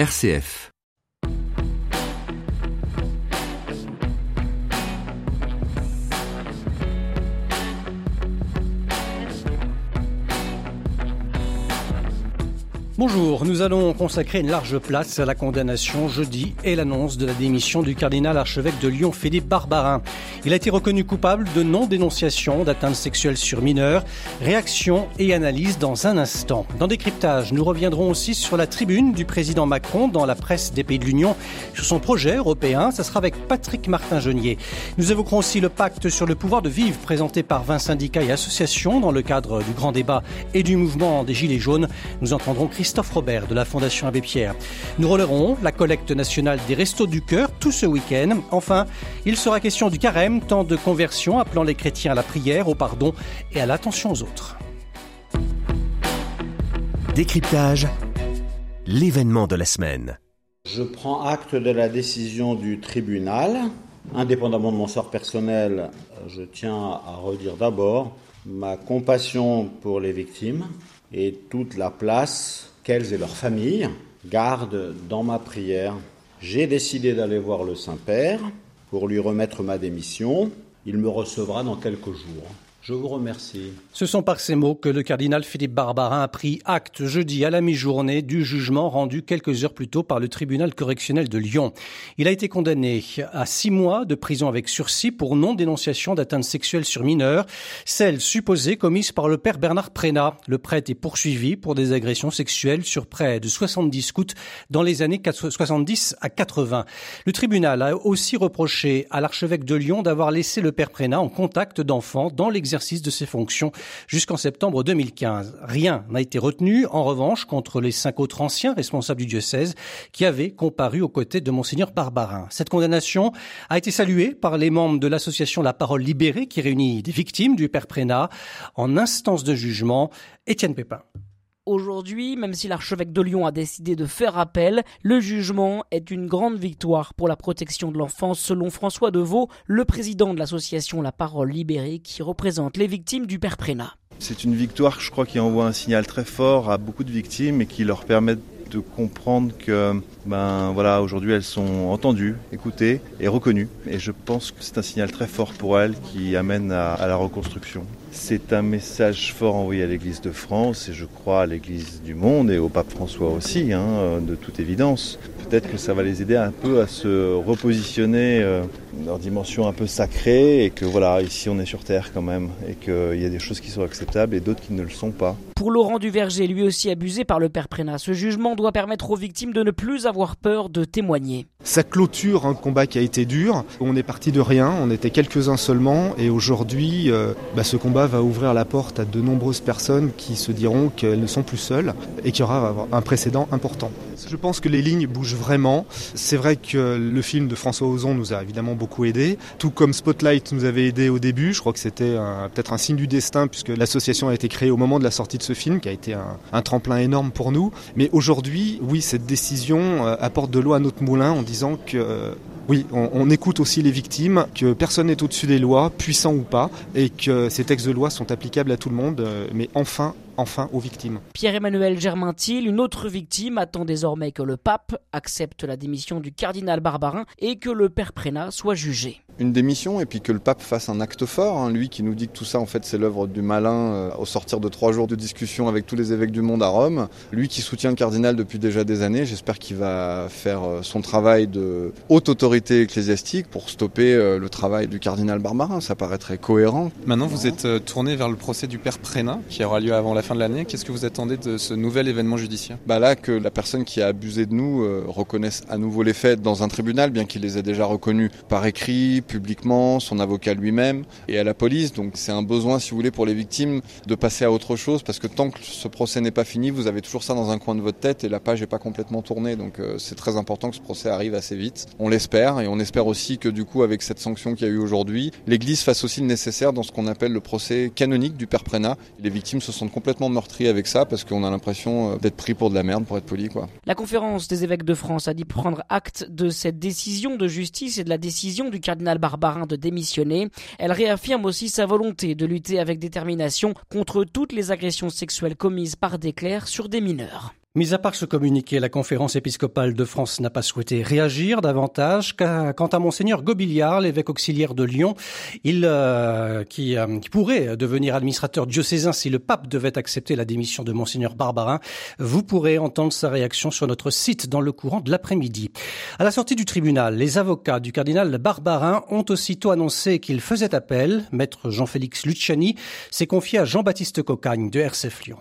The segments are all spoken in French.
RCF Bonjour, nous allons consacrer une large place à la condamnation jeudi et l'annonce de la démission du cardinal archevêque de Lyon Philippe Barbarin. Il a été reconnu coupable de non-dénonciation d'atteinte sexuelle sur mineurs. Réaction et analyse dans un instant. Dans Décryptage, nous reviendrons aussi sur la tribune du président Macron dans la presse des pays de l'Union sur son projet européen. Ça sera avec Patrick Martin-Genier. Nous évoquerons aussi le pacte sur le pouvoir de vivre présenté par 20 syndicats et associations dans le cadre du grand débat et du mouvement des Gilets jaunes. Nous entendrons Christophe Robert de la Fondation Abbé Pierre. Nous relerons la collecte nationale des Restos du Cœur tout ce week-end. Enfin, il sera question du carême, temps de conversion appelant les chrétiens à la prière, au pardon et à l'attention aux autres. Décryptage, l'événement de la semaine. Je prends acte de la décision du tribunal. Indépendamment de mon sort personnel, je tiens à redire d'abord ma compassion pour les victimes et toute la place qu'elles et leurs familles gardent dans ma prière. J'ai décidé d'aller voir le Saint-Père pour lui remettre ma démission. Il me recevra dans quelques jours. Je vous remercie. Ce sont par ces mots que le cardinal Philippe Barbarin a pris acte jeudi à la mi-journée du jugement rendu quelques heures plus tôt par le tribunal correctionnel de Lyon. Il a été condamné à six mois de prison avec sursis pour non-dénonciation d'atteinte sexuelle sur mineurs, celle supposée commise par le père Bernard Prénat. Le prêtre est poursuivi pour des agressions sexuelles sur près de 70 scouts dans les années 70 à 80. Le tribunal a aussi reproché à l'archevêque de Lyon d'avoir laissé le père Prénat en contact d'enfants dans l'exercice de ses fonctions jusqu'en septembre 2015. Rien n'a été retenu, en revanche, contre les cinq autres anciens responsables du diocèse qui avaient comparu aux côtés de Monseigneur Barbarin. Cette condamnation a été saluée par les membres de l'association La Parole Libérée qui réunit des victimes du Père Prénat en instance de jugement. Étienne Pépin. Aujourd'hui, même si l'archevêque de Lyon a décidé de faire appel, le jugement est une grande victoire pour la protection de l'enfance selon François Deveau, le président de l'association La Parole Libérée qui représente les victimes du père Prénat. C'est une victoire, je crois, qui envoie un signal très fort à beaucoup de victimes et qui leur permet de comprendre que ben voilà aujourd'hui elles sont entendues, écoutées et reconnues et je pense que c'est un signal très fort pour elles qui amène à, la reconstruction. C'est un message fort envoyé à l'Église de France et je crois à l'Église du monde et au pape François aussi, hein, de toute évidence. Peut-être que ça va les aider un peu à se repositionner euh, leur dimension un peu sacrée et que voilà, ici on est sur Terre quand même et qu'il y a des choses qui sont acceptables et d'autres qui ne le sont pas. Pour Laurent Duverger, lui aussi abusé par le père Prénat, ce jugement doit permettre aux victimes de ne plus avoir peur de témoigner. Ça clôture un combat qui a été dur. On est parti de rien, on était quelques-uns seulement et aujourd'hui, euh, bah, ce combat va ouvrir la porte à de nombreuses personnes qui se diront qu'elles ne sont plus seules et qu'il y aura un précédent important. Je pense que les lignes bougent vraiment. C'est vrai que le film de François Ozon nous a évidemment beaucoup aidé, tout comme Spotlight nous avait aidé au début. Je crois que c'était peut-être un signe du destin puisque l'association a été créée au moment de la sortie de ce film qui a été un, tremplin énorme pour nous. Mais aujourd'hui, oui, cette décision euh, apporte de l'eau à notre moulin en disant que euh, oui, on, on, écoute aussi les victimes, que personne n'est au-dessus des lois, puissant ou pas, et que ces textes de loi sont applicables à tout le monde, euh, mais enfin, enfin aux victimes. Pierre-Emmanuel Germaintil, une autre victime, attend désormais que le pape accepte la démission du cardinal Barbarin et que le père Prénat soit jugé une démission et puis que le pape fasse un acte fort. Hein, lui qui nous dit que tout ça, en fait, c'est l'œuvre du malin euh, au sortir de trois jours de discussion avec tous les évêques du monde à Rome. Lui qui soutient le cardinal depuis déjà des années, j'espère qu'il va faire euh, son travail de haute autorité ecclésiastique pour stopper euh, le travail du cardinal Barbarin. Ça paraîtrait cohérent. Maintenant, vous êtes tourné vers le procès du père Prénat qui aura lieu avant la fin de l'année. Qu'est-ce que vous attendez de ce nouvel événement judiciaire? Bah là, que la personne qui a abusé de nous reconnaisse à nouveau les faits dans un tribunal, bien qu'il les ait déjà reconnus par écrit, publiquement, son avocat lui-même et à la police. Donc c'est un besoin, si vous voulez, pour les victimes de passer à autre chose parce que tant que ce procès n'est pas fini, vous avez toujours ça dans un coin de votre tête et la page n'est pas complètement tournée. Donc euh, c'est très important que ce procès arrive assez vite. On l'espère et on espère aussi que du coup, avec cette sanction qu'il y a eu aujourd'hui, l'Église fasse aussi le nécessaire dans ce qu'on appelle le procès canonique du Père Prénat. Les victimes se sentent complètement meurtries avec ça parce qu'on a l'impression euh, d'être pris pour de la merde, pour être poli. Quoi. La conférence des évêques de France a dit prendre acte de cette décision de justice et de la décision du cardinal Barbarin de démissionner. Elle réaffirme aussi sa volonté de lutter avec détermination contre toutes les agressions sexuelles commises par des clercs sur des mineurs. Mis à part ce communiqué, la conférence épiscopale de France n'a pas souhaité réagir davantage. Quant à monseigneur Gobiliard, l'évêque auxiliaire de Lyon, il euh, qui, euh, qui, pourrait devenir administrateur diocésain si le pape devait accepter la démission de monseigneur Barbarin, vous pourrez entendre sa réaction sur notre site dans le courant de l'après-midi. À la sortie du tribunal, les avocats du cardinal Barbarin ont aussitôt annoncé qu'ils faisaient appel. Maître Jean-Félix Luciani s'est confié à Jean-Baptiste Cocagne de RCF Lyon.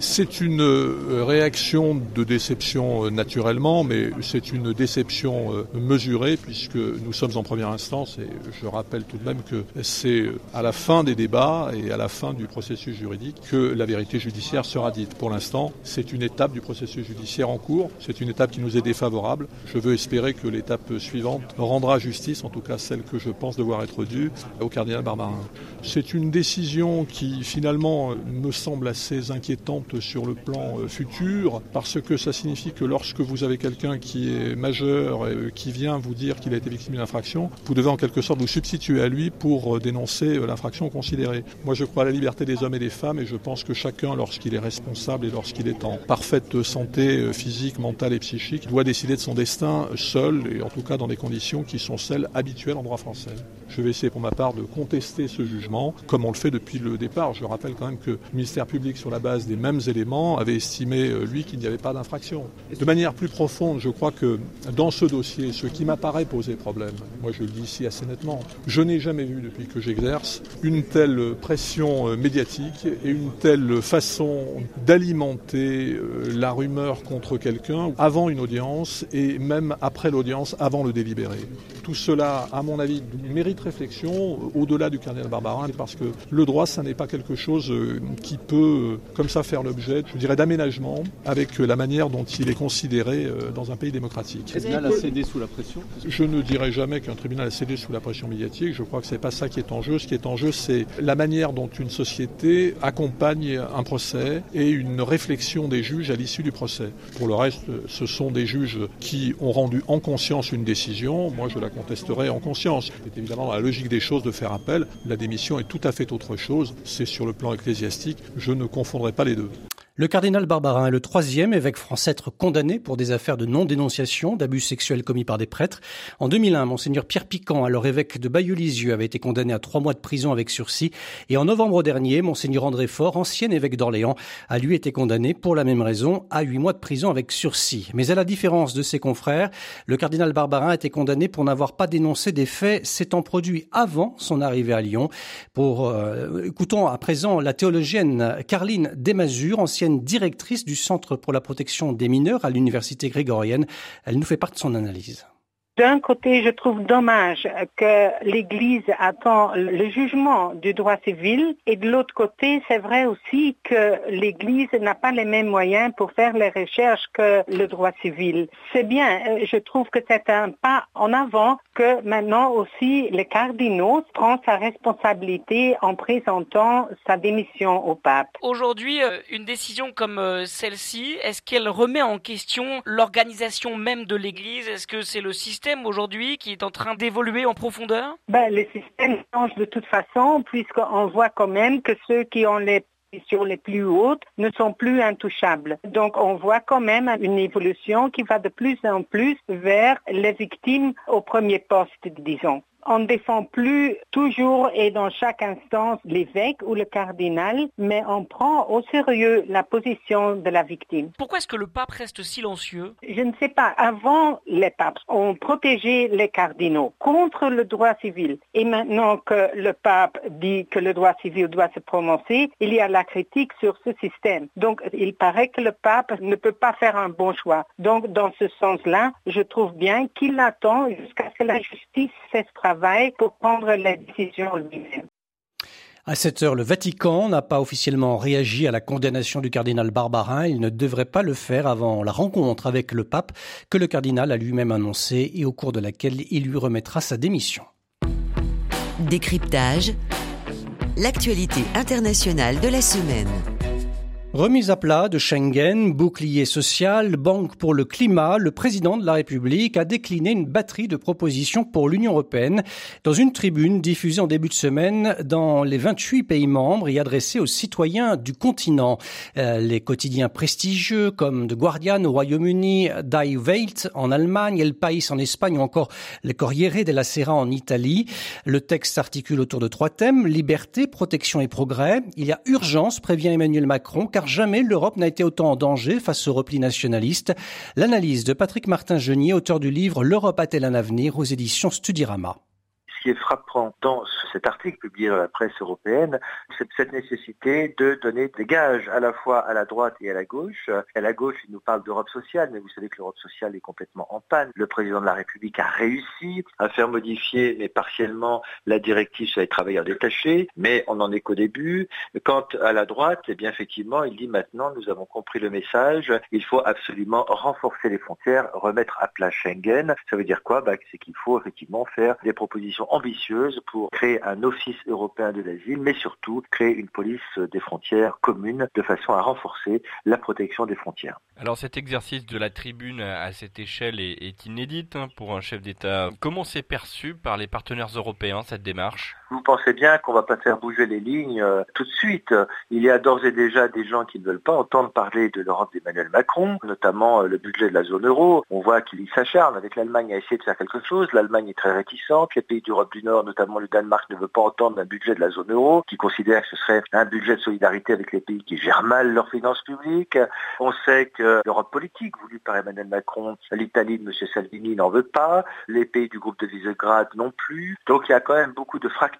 C'est une euh, réaction de déception euh, naturellement, mais c'est une déception euh, mesurée puisque nous sommes en première instance et je rappelle tout de même que c'est à la fin des débats et à la fin du processus juridique que la vérité judiciaire sera dite. Pour l'instant, c'est une étape du processus judiciaire en cours, c'est une étape qui nous est défavorable. Je veux espérer que l'étape suivante rendra justice, en tout cas celle que je pense devoir être due, au cardinal Barbarin. C'est une décision qui finalement me semble assez inquiétante sur le plan euh, futur, parce que ça signifie que lorsque vous avez quelqu'un qui est majeur et euh, qui vient vous dire qu'il a été victime d'une infraction, vous devez en quelque sorte vous substituer à lui pour euh, dénoncer l'infraction considérée. Moi, je crois à la liberté des hommes et des femmes et je pense que chacun, lorsqu'il est responsable et lorsqu'il est en parfaite santé physique, mentale et psychique, doit décider de son destin seul et en tout cas dans des conditions qui sont celles habituelles en droit français. Je vais essayer pour ma part de contester ce jugement, comme on le fait depuis le départ. Je rappelle quand même que le ministère public, sur la base des mêmes éléments, avait estimé, euh, lui, qu'il n'y avait pas d'infraction. De manière plus profonde, je crois que dans ce dossier, ce qui m'apparaît poser problème, moi je le dis ici assez nettement, je n'ai jamais vu depuis que j'exerce une telle pression euh, médiatique et une telle façon d'alimenter euh, la rumeur contre quelqu'un avant une audience et même après l'audience, avant le délibéré. Tout cela, à mon avis, mérite réflexion au-delà du cardinal Barbarin, parce que le droit, ça n'est pas quelque chose euh, qui peut, euh, comme ça, faire l'objet, je dirais, d'aménagement avec la manière dont il est considéré euh, dans un pays démocratique. Le tribunal a cédé sous la pression Je ne dirais jamais qu'un tribunal a cédé sous la pression médiatique. Je crois que ce n'est pas ça qui est en jeu. Ce qui est en jeu, c'est la manière dont une société accompagne un procès et une réflexion des juges à l'issue du procès. Pour le reste, ce sont des juges qui ont rendu en conscience une décision. Moi, je la contesterai en conscience. C'est évidemment la logique des choses de faire appel. La démission est tout à fait autre chose. C'est sur le plan ecclésiastique. Je ne confondrai pas les deux. Le cardinal Barbarin est le troisième évêque français à être condamné pour des affaires de non-dénonciation d'abus sexuels commis par des prêtres. En 2001, monseigneur Pierre Piquant, alors évêque de Bayeux-Lisieux, avait été condamné à trois mois de prison avec sursis. Et en novembre dernier, monseigneur André Faure, ancien évêque d'Orléans, a lui été condamné pour la même raison à huit mois de prison avec sursis. Mais à la différence de ses confrères, le cardinal Barbarin a été condamné pour n'avoir pas dénoncé des faits s'étant produits avant son arrivée à Lyon. Pour, euh, écoutons à présent la théologienne Carline Desmazures, ancienne directrice du Centre pour la protection des mineurs à l'Université grégorienne. Elle nous fait part de son analyse. D'un côté, je trouve dommage que l'Église attend le jugement du droit civil et de l'autre côté, c'est vrai aussi que l'Église n'a pas les mêmes moyens pour faire les recherches que le droit civil. C'est bien, euh, je trouve que c'est un pas en avant que maintenant aussi les cardinaux prennent sa responsabilité en présentant sa démission au pape. Aujourd'hui, euh, une décision comme euh, celle-ci, est-ce qu'elle remet en question l'organisation même de l'Église? Est-ce que c'est le système aujourd'hui qui est en train d'évoluer en profondeur ben, Le système change de toute façon puisqu'on voit quand même que ceux qui ont les positions les plus hautes ne sont plus intouchables. Donc on voit quand même une évolution qui va de plus en plus vers les victimes au premier poste, disons on ne défend plus toujours et dans chaque instance l'évêque ou le cardinal, mais on prend au sérieux la position de la victime. Pourquoi est-ce que le pape reste silencieux? Je ne sais pas. Avant, les papes ont protégé les cardinaux contre le droit civil. Et maintenant que le pape dit que le droit civil doit se prononcer, il y a la critique sur ce système. Donc, il paraît que le pape ne peut pas faire un bon choix. Donc, dans ce sens-là, je trouve bien qu'il attend jusqu'à que la justice fasse travail pour prendre la décision lui-même. À cette heure, le Vatican n'a pas officiellement réagi à la condamnation du cardinal Barbarin. Il ne devrait pas le faire avant la rencontre avec le pape que le cardinal a lui-même annoncé et au cours de laquelle il lui remettra sa démission. Décryptage. L'actualité internationale de la semaine. Remise à plat de Schengen, bouclier social, banque pour le climat, le président de la République a décliné une batterie de propositions pour l'Union européenne dans une tribune diffusée en début de semaine dans les 28 pays membres et adressée aux citoyens du continent. Euh, les quotidiens prestigieux comme The Guardian au Royaume-Uni, Die Welt en Allemagne, El País en Espagne ou encore le Corriere della Sera en Italie. Le texte s'articule autour de trois thèmes, liberté, protection et progrès. Il y a urgence, prévient Emmanuel Macron, car jamais l'Europe n'a été autant en danger face au repli nationaliste. L'analyse de Patrick Martin-Genier, auteur du livre L'Europe a-t-elle un avenir aux éditions Studirama ce qui est frappant dans cet article publié dans la presse européenne, c'est cette nécessité de donner des gages à la fois à la droite et à la gauche. À la gauche, il nous parle d'Europe sociale, mais vous savez que l'Europe sociale est complètement en panne. Le président de la République a réussi à faire modifier, mais partiellement, la directive sur les travailleurs détachés, mais on n'en est qu'au début. Quant à la droite, eh bien effectivement, il dit maintenant, nous avons compris le message, il faut absolument renforcer les frontières, remettre à plat Schengen. Ça veut dire quoi? Bah, C'est qu'il faut effectivement faire des propositions ambitieuse pour créer un office européen de l'asile, mais surtout créer une police des frontières commune de façon à renforcer la protection des frontières. Alors cet exercice de la tribune à cette échelle est, est inédite hein, pour un chef d'État. Comment c'est perçu par les partenaires européens cette démarche? Vous pensez bien qu'on ne va pas faire bouger les lignes euh, tout de suite. Il y a d'ores et déjà des gens qui ne veulent pas entendre parler de l'Europe d'Emmanuel Macron, notamment euh, le budget de la zone euro. On voit qu'il s'acharne avec l'Allemagne à essayer de faire quelque chose. L'Allemagne est très réticente. Les pays d'Europe du Nord, notamment le Danemark, ne veut pas entendre un budget de la zone euro, qui considère que ce serait un budget de solidarité avec les pays qui gèrent mal leurs finances publiques. On sait que l'Europe politique voulue par Emmanuel Macron, l'Italie de M. Salvini n'en veut pas, les pays du groupe de Visegrad non plus. Donc il y a quand même beaucoup de fractures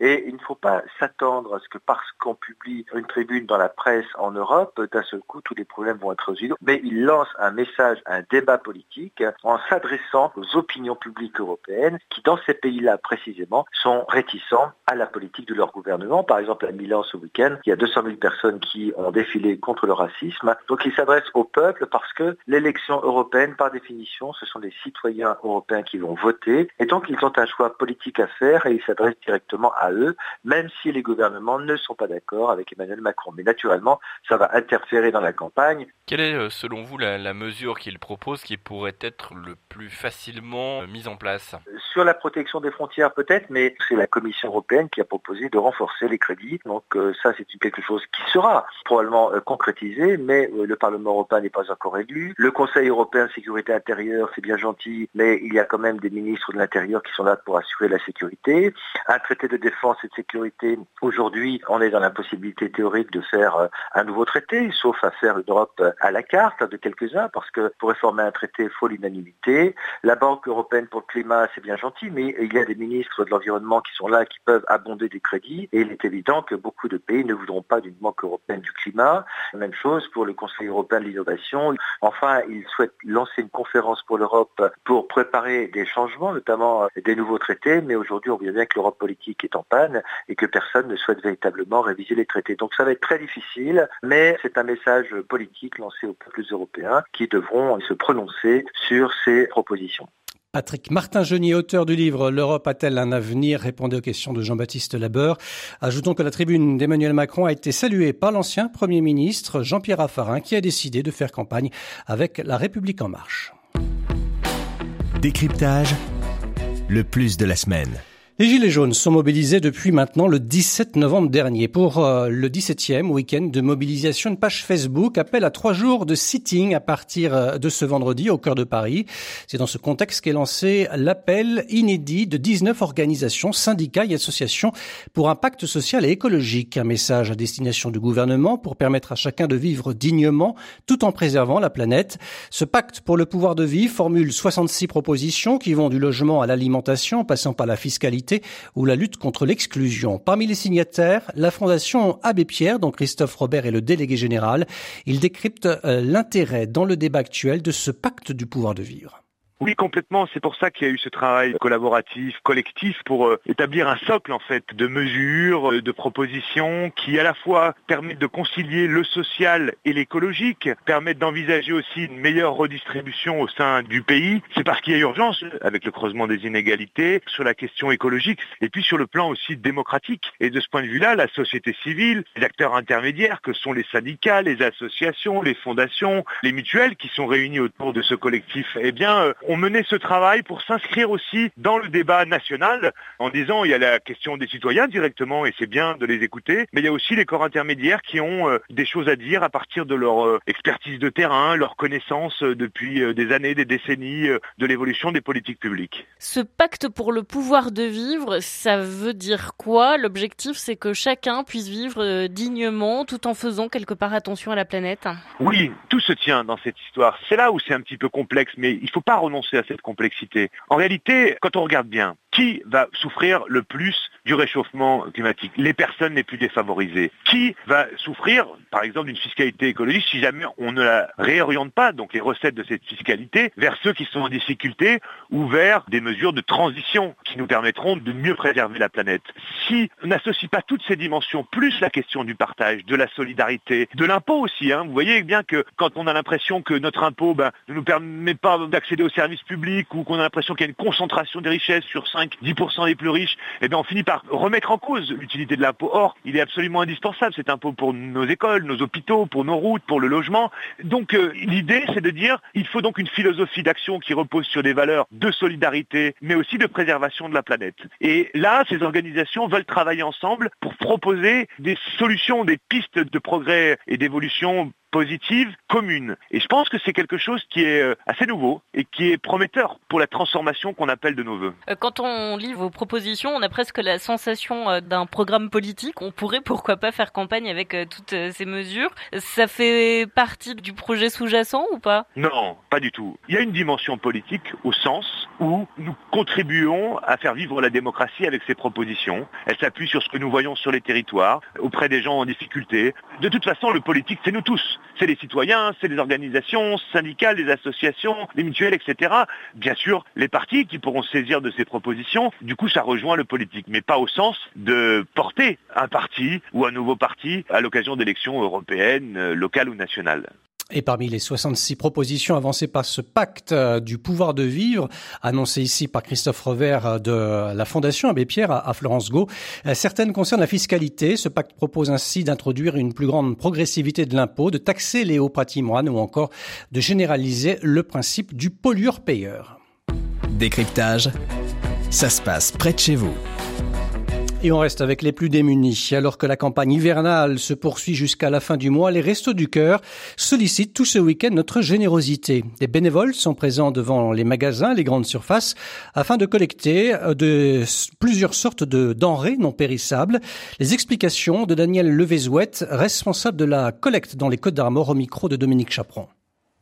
et il ne faut pas s'attendre à ce que parce qu'on publie une tribune dans la presse en Europe, d'un seul coup tous les problèmes vont être résolus. Mais il lance un message, un débat politique en s'adressant aux opinions publiques européennes qui dans ces pays-là précisément, sont réticents à la politique de leur gouvernement. Par exemple, à Milan ce week-end, il y a 200 000 personnes qui ont défilé contre le racisme. Donc ils s'adressent au peuple parce que l'élection européenne, par définition, ce sont les citoyens européens qui vont voter. Et donc ils ont un choix politique à faire et ils s'adressent directement à eux, même si les gouvernements ne sont pas d'accord avec Emmanuel Macron. Mais naturellement, ça va interférer dans la campagne. Quelle est, euh, selon vous, la, la mesure qu'il propose qui pourrait être le plus facilement euh, mise en place? Sur la protection des frontières, peut-être, mais c'est la Commission européenne qui a proposé de renforcer les crédits. Donc euh, ça, c'est quelque chose qui sera probablement euh, concrétisé, mais euh, le Parlement européen n'est pas encore élu. Le Conseil européen de sécurité intérieure, c'est bien gentil, mais il y a quand même des ministres de l'Intérieur qui sont là pour assurer la sécurité. Un traité de défense et de sécurité, aujourd'hui, on est dans la possibilité théorique de faire un nouveau traité, sauf à faire une Europe à la carte de quelques-uns, parce que pour réformer un traité, il faut l'unanimité. La Banque européenne pour le climat, c'est bien gentil, mais il y a des ministres de l'Environnement qui sont là, qui peuvent abonder des crédits. Et il est évident que beaucoup de pays ne voudront pas d'une banque européenne du climat. Même chose pour le Conseil européen de l'innovation. Enfin, ils souhaitent lancer une conférence pour l'Europe pour préparer des changements, notamment des nouveaux traités. Mais aujourd'hui, on voit bien que l'Europe politique est en panne et que personne ne souhaite véritablement réviser les traités. Donc ça va être très difficile, mais c'est un message politique lancé aux peuples européens qui devront se prononcer sur ces propositions. Patrick Martin-Genier, auteur du livre L'Europe a-t-elle un avenir? répondait aux questions de Jean-Baptiste Labeur. Ajoutons que la tribune d'Emmanuel Macron a été saluée par l'ancien Premier ministre Jean-Pierre Raffarin qui a décidé de faire campagne avec La République en marche. Décryptage, le plus de la semaine. Les Gilets jaunes sont mobilisés depuis maintenant le 17 novembre dernier. Pour euh, le 17e week-end de mobilisation, une page Facebook appelle à trois jours de sitting à partir euh, de ce vendredi au cœur de Paris. C'est dans ce contexte qu'est lancé l'appel inédit de 19 organisations, syndicats et associations pour un pacte social et écologique. Un message à destination du gouvernement pour permettre à chacun de vivre dignement tout en préservant la planète. Ce pacte pour le pouvoir de vie formule 66 propositions qui vont du logement à l'alimentation, passant par la fiscalité ou la lutte contre l'exclusion. Parmi les signataires, la Fondation Abbé Pierre, dont Christophe Robert est le délégué général. Il décrypte euh, l'intérêt dans le débat actuel de ce pacte du pouvoir de vivre. Oui, complètement. C'est pour ça qu'il y a eu ce travail collaboratif, collectif, pour euh, établir un socle en fait de mesures, euh, de propositions qui à la fois permettent de concilier le social et l'écologique, permettent d'envisager aussi une meilleure redistribution au sein du pays. C'est parce qu'il y a urgence avec le creusement des inégalités sur la question écologique et puis sur le plan aussi démocratique. Et de ce point de vue-là, la société civile, les acteurs intermédiaires que sont les syndicats, les associations, les fondations, les mutuelles qui sont réunis autour de ce collectif, eh bien, euh, ont mené ce travail pour s'inscrire aussi dans le débat national en disant il y a la question des citoyens directement et c'est bien de les écouter, mais il y a aussi les corps intermédiaires qui ont euh, des choses à dire à partir de leur euh, expertise de terrain, leur connaissance euh, depuis des années, des décennies de l'évolution des politiques publiques. Ce pacte pour le pouvoir de vivre, ça veut dire quoi? L'objectif c'est que chacun puisse vivre dignement tout en faisant quelque part attention à la planète? Oui, tout se tient dans cette histoire. C'est là où c'est un petit peu complexe, mais il ne faut pas renoncer à cette complexité. En réalité, quand on regarde bien, qui va souffrir le plus du réchauffement climatique? Les personnes les plus défavorisées. Qui va souffrir, par exemple, d'une fiscalité écologique si jamais on ne la réoriente pas, donc les recettes de cette fiscalité, vers ceux qui sont en difficulté ou vers des mesures de transition qui nous permettront de mieux préserver la planète. Si on n'associe pas toutes ces dimensions, plus la question du partage, de la solidarité, de l'impôt aussi, hein, vous voyez bien que quand on a l'impression que notre impôt ben, ne nous permet pas d'accéder aux services publics ou qu'on a l'impression qu'il y a une concentration des richesses sur 5 10% des plus riches, eh on finit par remettre en cause l'utilité de l'impôt. Or, il est absolument indispensable cet impôt pour nos écoles, nos hôpitaux, pour nos routes, pour le logement. Donc euh, l'idée, c'est de dire, il faut donc une philosophie d'action qui repose sur des valeurs de solidarité, mais aussi de préservation de la planète. Et là, ces organisations veulent travailler ensemble pour proposer des solutions, des pistes de progrès et d'évolution positive commune. Et je pense que c'est quelque chose qui est euh, assez nouveau et qui est prometteur pour la transformation qu'on appelle de nos voeux. Euh, quand on lit vos propositions, on a presque la sensation euh, d'un programme politique. On pourrait pourquoi pas faire campagne avec toutes ces mesures. Ça fait partie du projet sous-jacent ou pas? Non, pas du tout. Il y a une dimension politique au sens où nous contribuons à faire vivre la démocratie avec ces propositions. Elle s'appuie sur ce que nous voyons sur les territoires, auprès des gens en difficulté. De toute façon, le politique, c'est nous tous c'est les citoyens, c'est les organisations syndicales, les associations, les mutuelles, etc. Bien sûr, les partis qui pourront saisir de ces propositions. Du coup, ça rejoint le politique, mais pas au sens de porter un parti ou un nouveau parti à l'occasion d'élections européennes, euh, locales ou nationales. Et parmi les 66 propositions avancées par ce pacte euh, du pouvoir de vivre, annoncé ici par Christophe Revers euh, de la Fondation Abbé Pierre à Florence Go, euh, certaines concernent la fiscalité. Ce pacte propose ainsi d'introduire une plus grande progressivité de l'impôt, de taxer les hauts patrimoines ou encore de généraliser le principe du pollueur-payeur. Décryptage, ça se passe près de chez vous. Et on reste avec les plus démunis. Alors que la campagne hivernale se poursuit jusqu'à la fin du mois, les Restos du Cœur sollicitent tout ce week-end notre générosité. Des bénévoles sont présents devant les magasins, les grandes surfaces, afin de collecter euh, de plusieurs sortes de denrées non périssables. Les explications de Daniel Levezouette, responsable de la collecte dans les Côtes d'Armor au micro de Dominique Chaperon.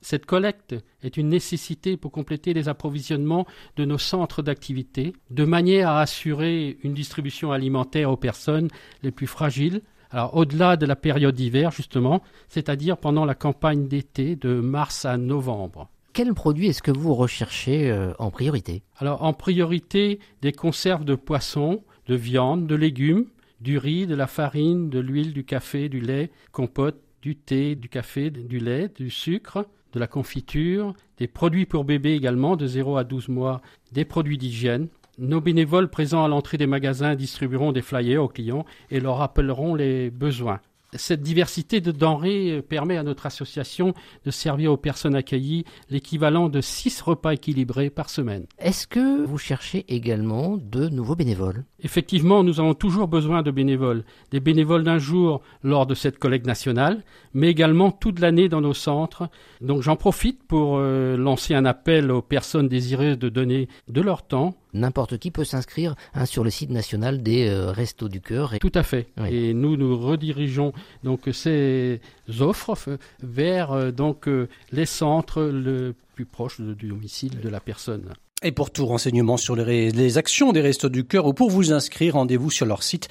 Cette collecte est une nécessité pour compléter les approvisionnements de nos centres d'activité, de manière à assurer une distribution alimentaire aux personnes les plus fragiles, alors au-delà de la période d'hiver justement, c'est-à-dire pendant la campagne d'été de mars à novembre. Quels produits est-ce que vous recherchez euh, en priorité? Alors en priorité des conserves de poissons, de viande, de légumes, du riz, de la farine, de l'huile, du café, du lait, compote, du thé, du café, du lait, du sucre, de la confiture, des produits pour bébés également de 0 à 12 mois, des produits d'hygiène. Nos bénévoles présents à l'entrée des magasins distribueront des flyers aux clients et leur rappelleront les besoins cette diversité de denrées euh, permet à notre association de servir aux personnes accueillies l'équivalent de six repas équilibrés par semaine. Est-ce que vous cherchez également de nouveaux bénévoles? Effectivement, nous avons toujours besoin de bénévoles. Des bénévoles d'un jour lors de cette collecte nationale, mais également toute l'année dans nos centres. Donc j'en profite pour euh, lancer un appel aux personnes désireuses de donner de leur temps n'importe qui peut s'inscrire hein, sur le site national des euh, Restos du Cœur. Tout à fait. Et nous nous redirigeons donc ces offres vers euh, donc euh, les centres le plus proche du domicile de la personne. Et pour tout renseignement sur les, les, actions des Restos du Cœur ou pour vous inscrire, rendez-vous sur leur site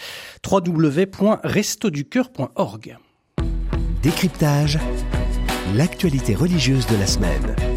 www.restoducoeur.org. Décryptage, l'actualité religieuse de la semaine.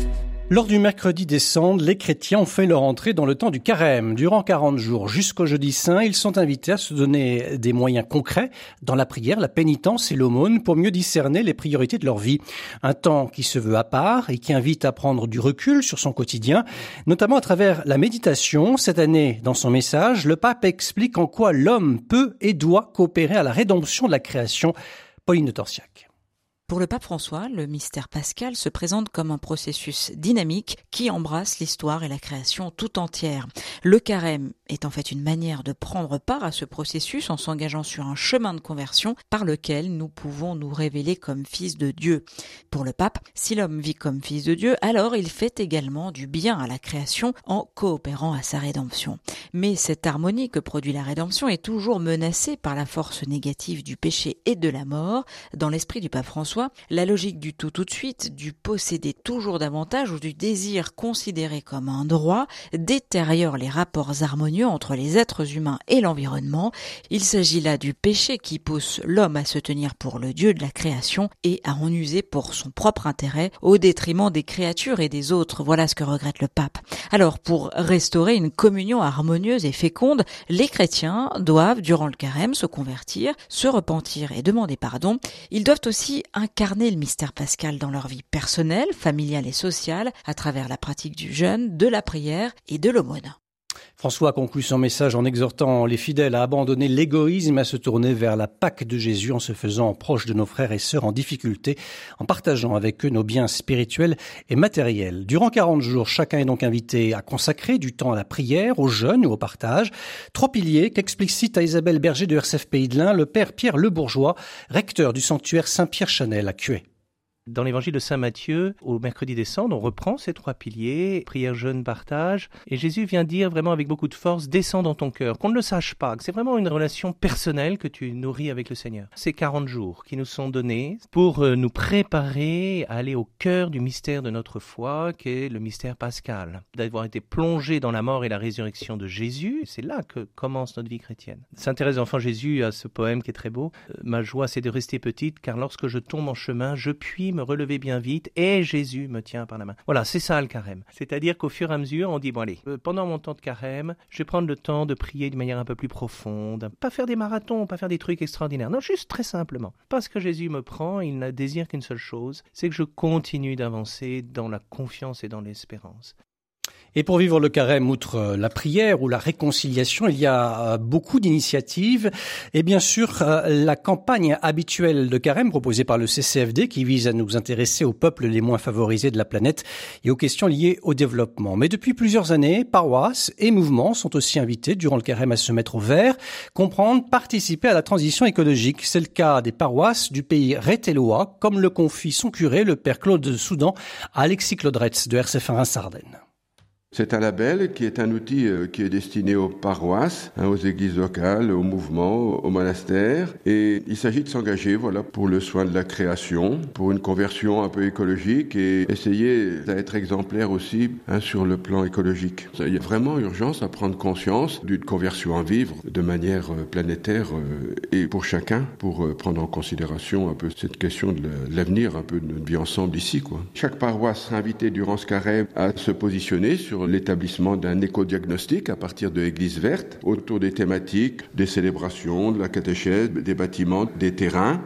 Lors du mercredi des cendres, les chrétiens ont fait leur entrée dans le temps du carême. Durant 40 jours jusqu'au jeudi saint, ils sont invités à se donner des moyens concrets dans la prière, la pénitence et l'aumône pour mieux discerner les priorités de leur vie. Un temps qui se veut à part et qui invite à prendre du recul sur son quotidien, notamment à travers la méditation. Cette année, dans son message, le pape explique en quoi l'homme peut et doit coopérer à la rédemption de la création. Pauline de Torsiac. Pour le pape François, le mystère pascal se présente comme un processus dynamique qui embrasse l'histoire et la création tout entière. Le carême est en fait une manière de prendre part à ce processus en s'engageant sur un chemin de conversion par lequel nous pouvons nous révéler comme fils de Dieu. Pour le pape, si l'homme vit comme fils de Dieu, alors il fait également du bien à la création en coopérant à sa rédemption. Mais cette harmonie que produit la rédemption est toujours menacée par la force négative du péché et de la mort. Dans l'esprit du pape François, la logique du tout tout de suite, du posséder toujours davantage ou du désir considéré comme un droit détériore les rapports harmonieux entre les êtres humains et l'environnement. Il s'agit là du péché qui pousse l'homme à se tenir pour le Dieu de la création et à en user pour son propre intérêt au détriment des créatures et des autres. Voilà ce que regrette le pape. Alors, pour restaurer une communion harmonieuse et féconde, les chrétiens doivent, durant le carême, se convertir, se repentir et demander pardon. Ils doivent aussi incarner le mystère pascal dans leur vie personnelle, familiale et sociale à travers la pratique du jeûne, de la prière et de l'aumône. François conclut son message en exhortant les fidèles à abandonner l'égoïsme à se tourner vers la Pâque de Jésus en se faisant proche de nos frères et sœurs en difficulté, en partageant avec eux nos biens spirituels et matériels. Durant 40 jours, chacun est donc invité à consacrer du temps à la prière, au jeûne ou au partage. Trois piliers qu'explicite à Isabelle Berger de RCF Pays de l'Ain le père Pierre Le Bourgeois, recteur du sanctuaire Saint-Pierre-Chanel à Cuey. Dans l'évangile de Saint Matthieu, au mercredi des cendres, on reprend ces trois piliers, prière, jeûne, partage, et Jésus vient dire vraiment avec beaucoup de force, descends dans ton cœur, qu'on ne le sache pas, que c'est vraiment une relation personnelle que tu nourris avec le Seigneur. Ces 40 jours qui nous sont donnés pour euh, nous préparer à aller au cœur du mystère de notre foi, qui est le mystère pascal. D'avoir été plongé dans la mort et la résurrection de Jésus, c'est là que commence notre vie chrétienne. Saint Thérèse d'Enfant Jésus a ce poème qui est très beau, euh, Ma joie c'est de rester petite, car lorsque je tombe en chemin, je puis me relever bien vite et Jésus me tient par la main. Voilà, c'est ça le carême. C'est-à-dire qu'au fur et à mesure, on dit, bon allez, euh, pendant mon temps de carême, je vais prendre le temps de prier d'une manière un peu plus profonde. Pas faire des marathons, pas faire des trucs extraordinaires. Non, juste très simplement. Parce que Jésus me prend, il n'a désire qu'une seule chose, c'est que je continue d'avancer dans la confiance et dans l'espérance. Et pour vivre le carême, outre euh, la prière ou la réconciliation, il y a euh, beaucoup d'initiatives. Et bien sûr, euh, la campagne habituelle de carême proposée par le CCFD qui vise à nous intéresser aux peuples les moins favorisés de la planète et aux questions liées au développement. Mais depuis plusieurs années, paroisses et mouvements sont aussi invités durant le carême à se mettre au vert, comprendre, participer à la transition écologique. C'est le cas des paroisses du pays rétellois, comme le confie son curé, le père Claude Soudan, à Alexis Claudretz de RCF1 Sardaigne. C'est un label qui est un outil euh, qui est destiné aux paroisses, hein, aux églises locales, aux mouvements, aux monastères. Et il s'agit de s'engager voilà, pour le soin de la création, pour une conversion un peu écologique et essayer d'être exemplaire aussi hein, sur le plan écologique. Il y a vraiment urgence à prendre conscience d'une conversion à vivre de manière euh, planétaire euh, et pour chacun, pour prendre en considération un peu cette question de l'avenir un peu de notre vie ensemble ici. Chaque paroisse sera invitée durant ce carême à se positionner sur l'établissement d'un éco-diagnostic à partir de l'église verte autour des thématiques des célébrations, de la catéchèse, des bâtiments, des terrains.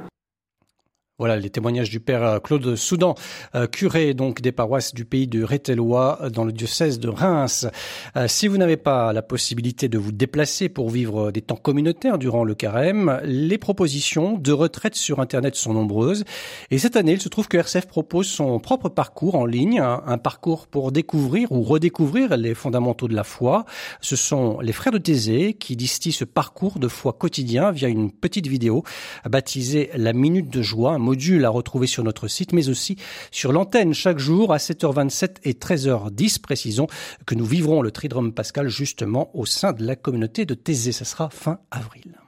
Voilà les témoignages du père euh, Claude Soudan, euh, curé donc des paroisses du pays de Rétellois euh, dans le diocèse de Reims. si vous n'avez pas la possibilité de vous déplacer pour vivre des temps communautaires durant le carême, les propositions de retraite sur Internet sont nombreuses. Et cette année, il se trouve que RCF propose son propre parcours en ligne, un, parcours pour découvrir ou redécouvrir les fondamentaux de la foi. Ce sont les frères de Thésée qui distillent ce parcours de foi quotidien via une petite vidéo baptisée La Minute de Joie, module à retrouver sur notre site, mais aussi sur l'antenne chaque jour à 7h27 et 13h10, précisons que nous vivrons le Tridrome Pascal justement au sein de la communauté de Thésée. Ça sera fin avril.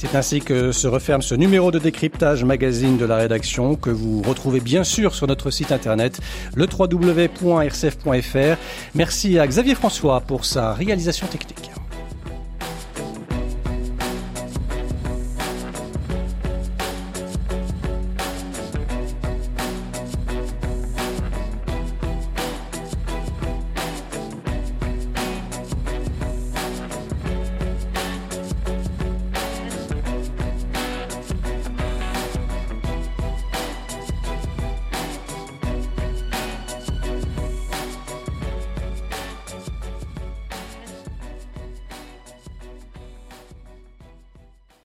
C'est ainsi que se referme ce numéro de décryptage magazine de la rédaction que vous retrouvez bien sûr sur notre site internet le www.rcf.fr. Merci à Xavier François pour sa réalisation technique.